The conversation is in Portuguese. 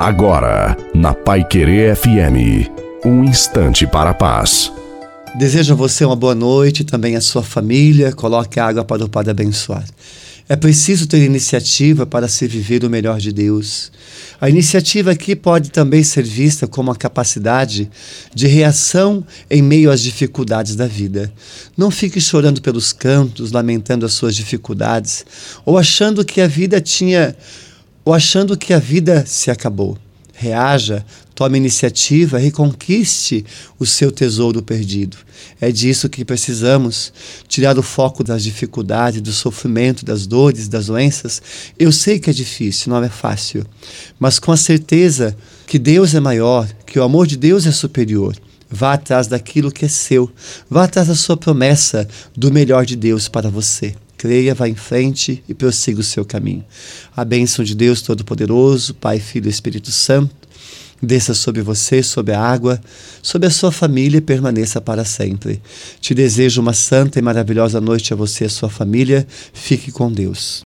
Agora, na Pai Querer FM, um instante para a paz. Desejo a você uma boa noite, também a sua família. Coloque água para o Padre abençoar. É preciso ter iniciativa para se viver o melhor de Deus. A iniciativa aqui pode também ser vista como a capacidade de reação em meio às dificuldades da vida. Não fique chorando pelos cantos, lamentando as suas dificuldades, ou achando que a vida tinha ou achando que a vida se acabou. Reaja, tome iniciativa, reconquiste o seu tesouro perdido. É disso que precisamos, tirar o foco das dificuldades, do sofrimento, das dores, das doenças. Eu sei que é difícil, não é fácil, mas com a certeza que Deus é maior, que o amor de Deus é superior. Vá atrás daquilo que é seu, vá atrás da sua promessa do melhor de Deus para você creia, vá em frente e prossiga o seu caminho. A bênção de Deus Todo-Poderoso, Pai, Filho e Espírito Santo, desça sobre você, sobre a água, sobre a sua família e permaneça para sempre. Te desejo uma santa e maravilhosa noite a você e a sua família. Fique com Deus.